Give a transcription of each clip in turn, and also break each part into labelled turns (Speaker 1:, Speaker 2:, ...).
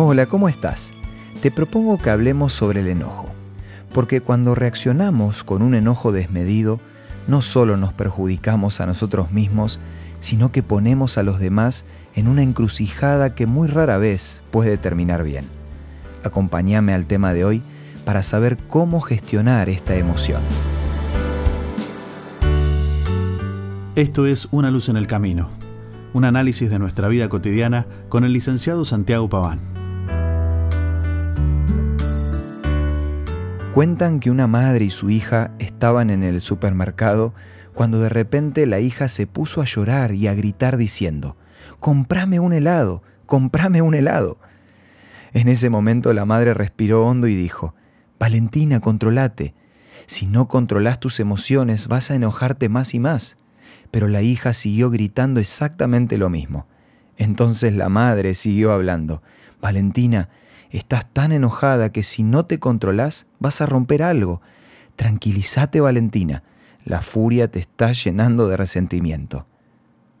Speaker 1: Hola, ¿cómo estás? Te propongo que hablemos sobre el enojo, porque cuando reaccionamos con un enojo desmedido, no solo nos perjudicamos a nosotros mismos, sino que ponemos a los demás en una encrucijada que muy rara vez puede terminar bien. Acompáñame al tema de hoy para saber cómo gestionar esta emoción.
Speaker 2: Esto es Una luz en el camino, un análisis de nuestra vida cotidiana con el licenciado Santiago Paván.
Speaker 1: Cuentan que una madre y su hija estaban en el supermercado cuando de repente la hija se puso a llorar y a gritar diciendo, comprame un helado, comprame un helado. En ese momento la madre respiró hondo y dijo, Valentina, controlate. Si no controlas tus emociones vas a enojarte más y más. Pero la hija siguió gritando exactamente lo mismo. Entonces la madre siguió hablando, Valentina, estás tan enojada que si no te controlas vas a romper algo. Tranquilízate, Valentina, la furia te está llenando de resentimiento.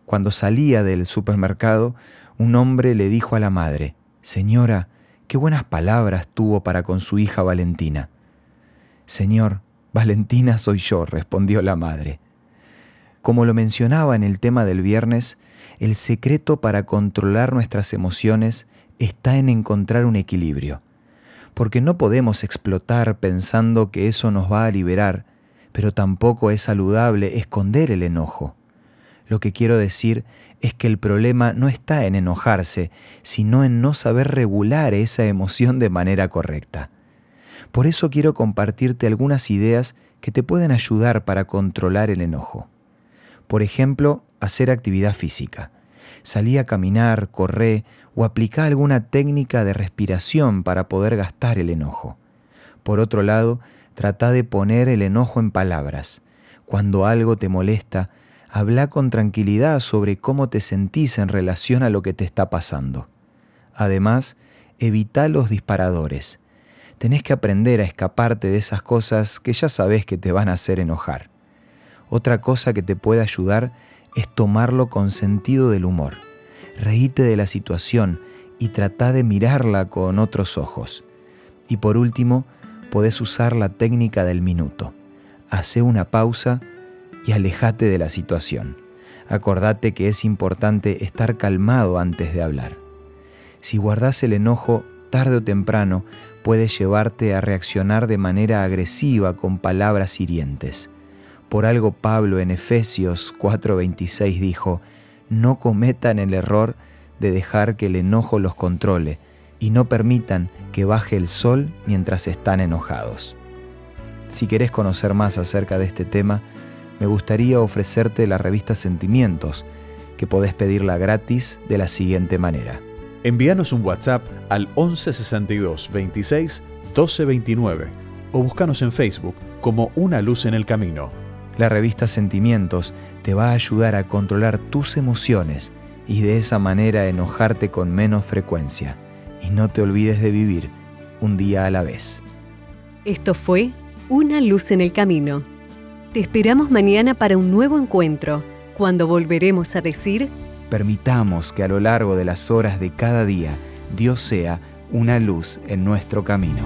Speaker 1: Cuando salía del supermercado, un hombre le dijo a la madre, Señora, qué buenas palabras tuvo para con su hija Valentina. Señor, Valentina soy yo, respondió la madre. Como lo mencionaba en el tema del viernes, el secreto para controlar nuestras emociones está en encontrar un equilibrio, porque no podemos explotar pensando que eso nos va a liberar, pero tampoco es saludable esconder el enojo. Lo que quiero decir es que el problema no está en enojarse, sino en no saber regular esa emoción de manera correcta. Por eso quiero compartirte algunas ideas que te pueden ayudar para controlar el enojo. Por ejemplo, hacer actividad física. Salí a caminar, correr o aplicar alguna técnica de respiración para poder gastar el enojo. Por otro lado, trata de poner el enojo en palabras. Cuando algo te molesta, habla con tranquilidad sobre cómo te sentís en relación a lo que te está pasando. Además, evita los disparadores. Tenés que aprender a escaparte de esas cosas que ya sabes que te van a hacer enojar. Otra cosa que te puede ayudar es tomarlo con sentido del humor. Reíte de la situación y trata de mirarla con otros ojos. Y por último, podés usar la técnica del minuto. Hace una pausa y alejate de la situación. Acordate que es importante estar calmado antes de hablar. Si guardas el enojo, tarde o temprano puede llevarte a reaccionar de manera agresiva con palabras hirientes. Por algo Pablo en Efesios 4:26 dijo, no cometan el error de dejar que el enojo los controle y no permitan que baje el sol mientras están enojados. Si querés conocer más acerca de este tema, me gustaría ofrecerte la revista Sentimientos, que podés pedirla gratis de la siguiente manera.
Speaker 2: Envíanos un WhatsApp al 1162 26 1229 o búscanos en Facebook como Una Luz en el Camino.
Speaker 1: La revista Sentimientos te va a ayudar a controlar tus emociones y de esa manera enojarte con menos frecuencia. Y no te olvides de vivir un día a la vez.
Speaker 3: Esto fue Una Luz en el Camino te esperamos mañana para un nuevo encuentro, cuando volveremos a decir,
Speaker 1: permitamos que a lo largo de las horas de cada día Dios sea una luz en nuestro camino.